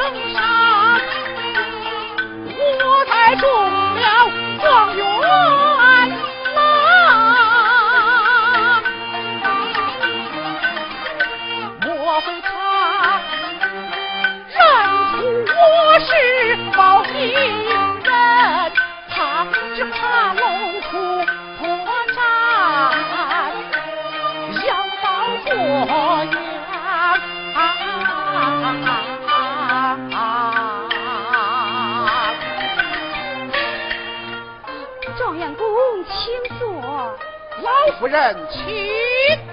城上，夫人，请。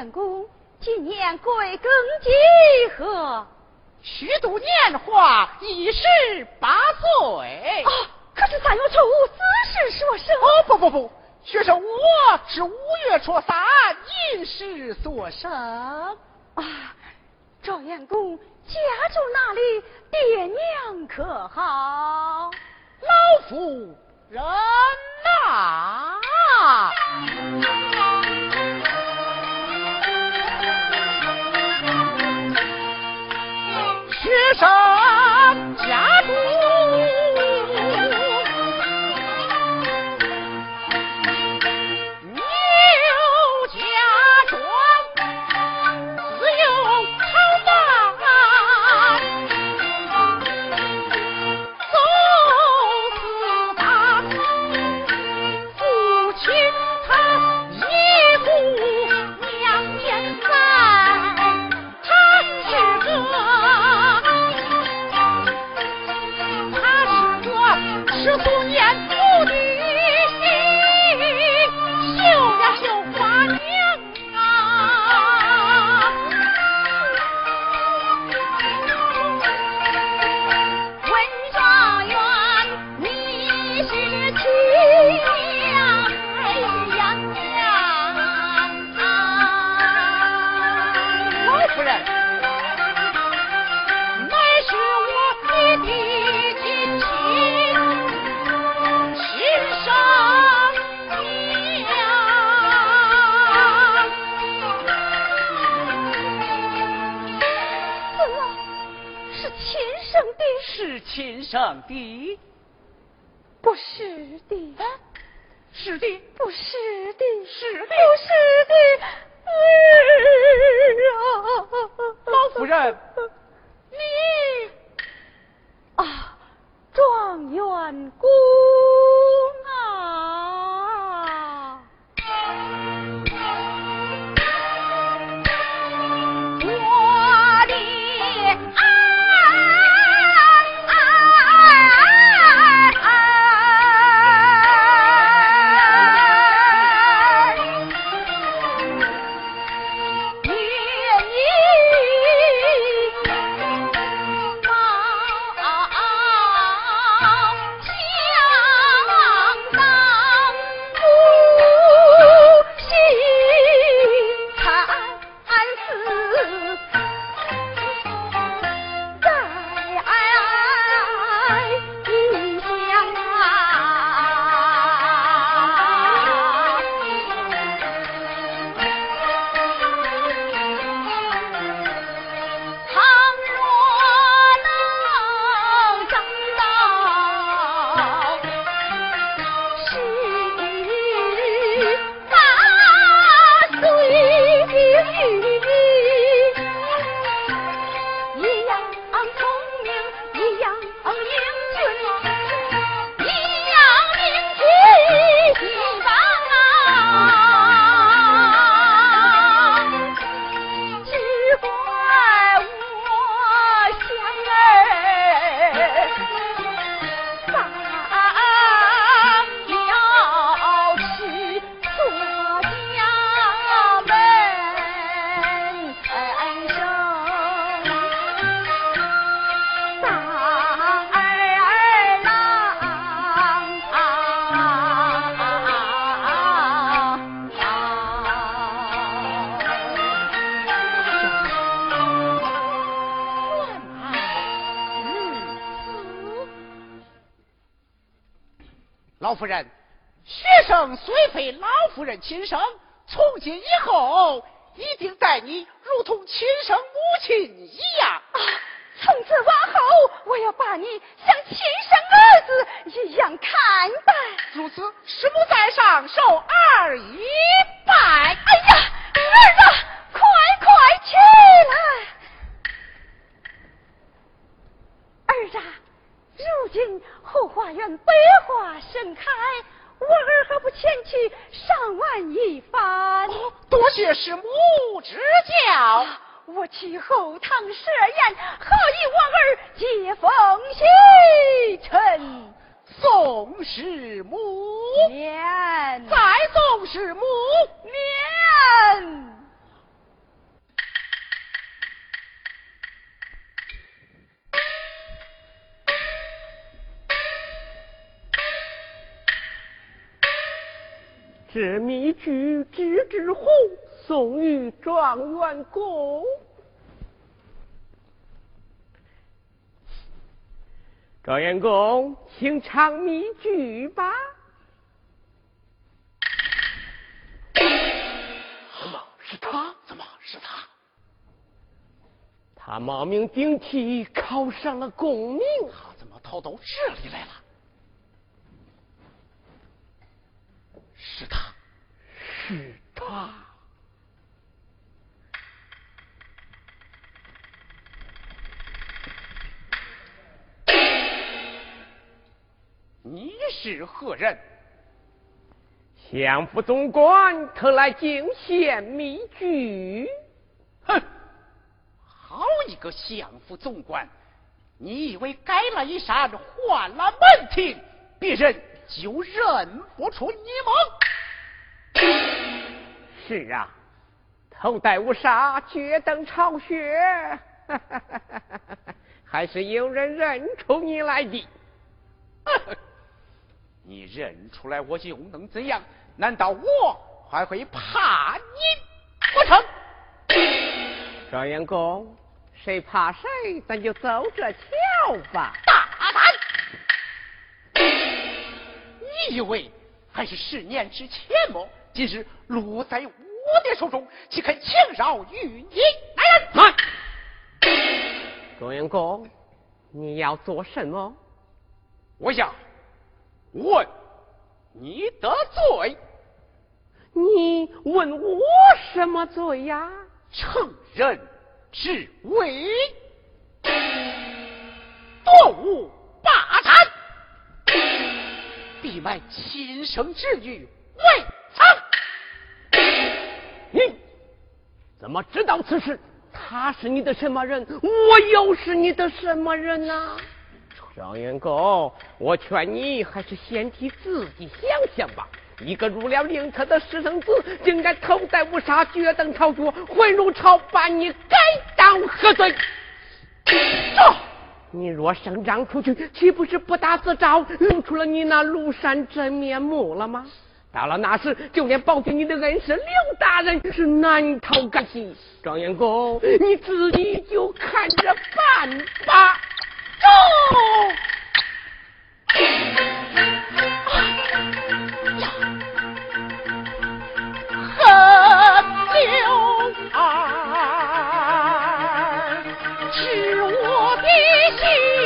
状元公，今年贵庚几何？虚度年华，一十八岁。啊，可是三月初五子时所生。哦，不不不，学生我是五月初三寅时所生。啊，状元公家住哪里？爹娘可好？老夫人呐、学生的，不是的，是的，不是的，是的不是的。儿啊！老夫人，你啊，状元公夫人亲生，从今以后一定待你如同亲生母亲一样。啊，从此往后，我要把你像亲生儿子一样看待。如此，师母在上，受二一拜。哎呀，儿啊，快快起来！儿啊，如今后花园百花盛开。我儿何不前去赏玩一番？多谢师母指教。我去后堂设宴，好与我儿接风洗尘。宋师母免，再宋师母免。这密具纸之红，送与状元公。状元公，请尝密具吧。怎么是他？怎么是他？他冒名顶替，考上了功名，他怎么逃到这里来了？是他，是他。你是何人？相府总管特来敬献密具。哼，好一个相府总管！你以为改了一扇，换了门庭，别人？就认不出你吗？是啊，头戴乌纱，脚蹬朝靴，还是有人认出你来的。你认出来我又能怎样？难道我还会怕你不成？状元公，谁怕谁？咱就走着瞧吧。大胆！你以为还是十年之前么？今日落在我的手中，岂肯轻饶于你？来人！来！状元公，你要做什么？我想问你的罪。你问我什么罪呀？乘人之危，夺物霸产。闭埋亲生之女，为怎么知道此事？他是你的什么人？我又是你的什么人呢？状元公，我劝你还是先替自己想想吧。一个入了灵车的私生子，竟敢头戴乌纱，脚蹬朝脚，混入朝，把你该当何罪？走！你若声张出去，岂不是不打自招，露出了你那庐山真面目了吗？到了那时，就连保庇你的恩师刘大人是难逃干系。状元公，你自己就看着办吧。走。我的心。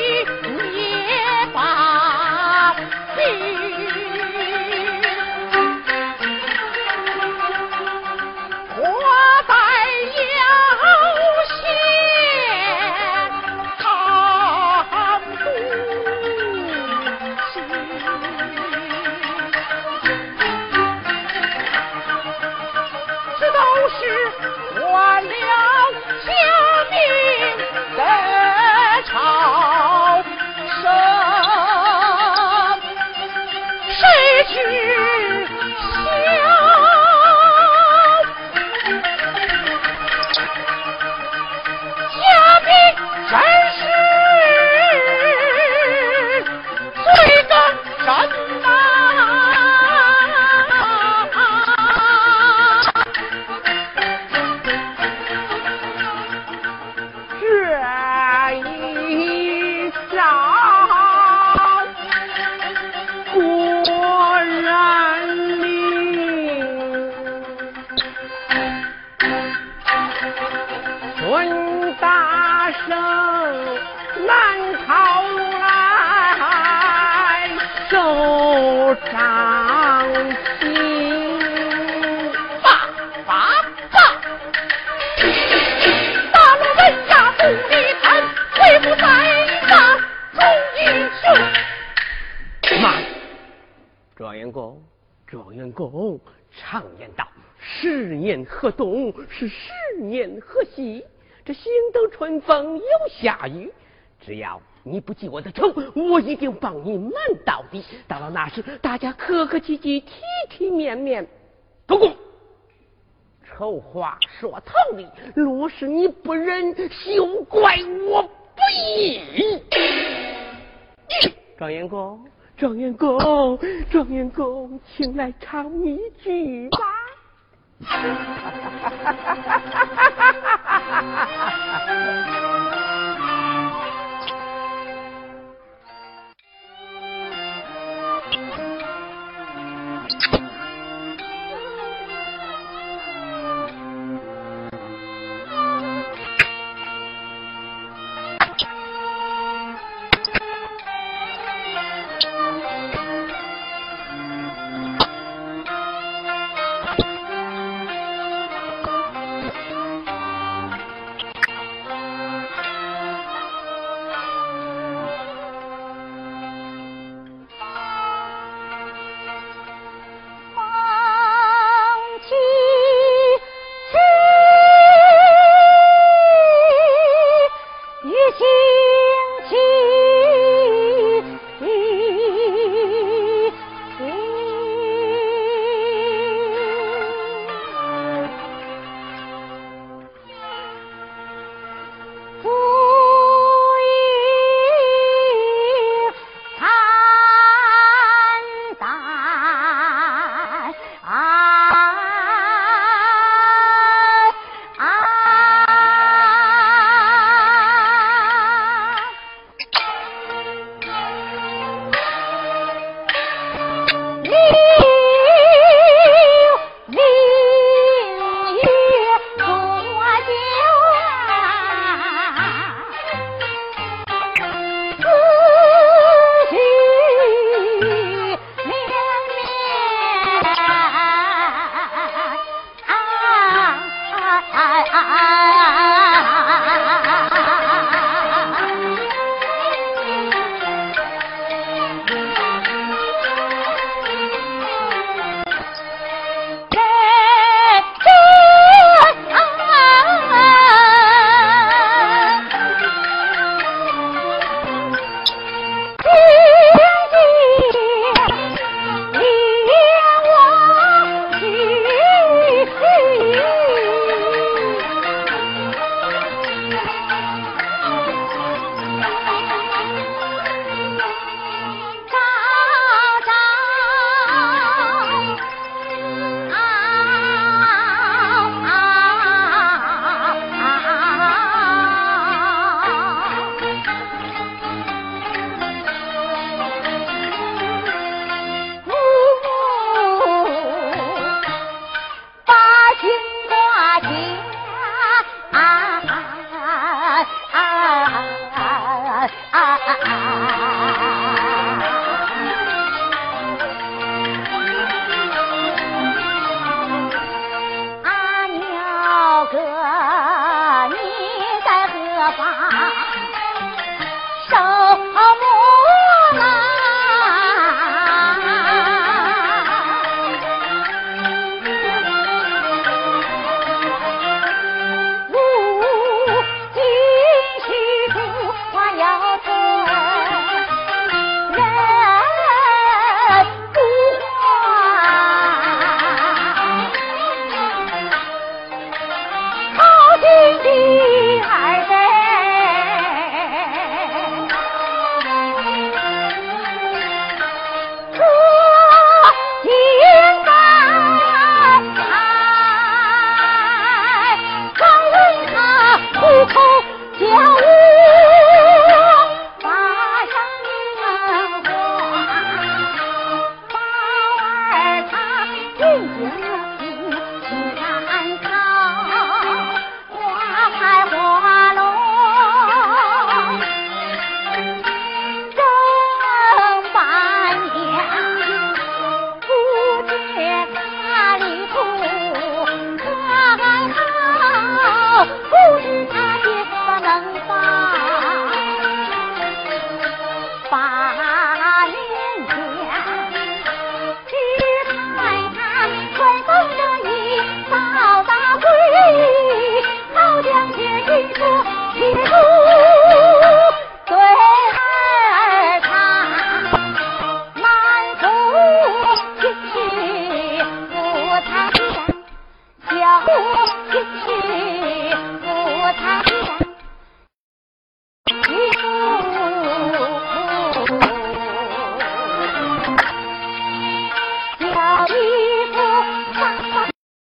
年河东是十年河西。这新等春风又下雨，只要你不记我的仇，我一定帮你瞒到底。到了那时，大家客客气气，体体面面。公公，丑话说头里，若是你不忍，休怪我不义。状元公，状元公，状元公，请来唱一句吧。哈哈哈哈哈哈哈哈哈哈哈哈哈哈！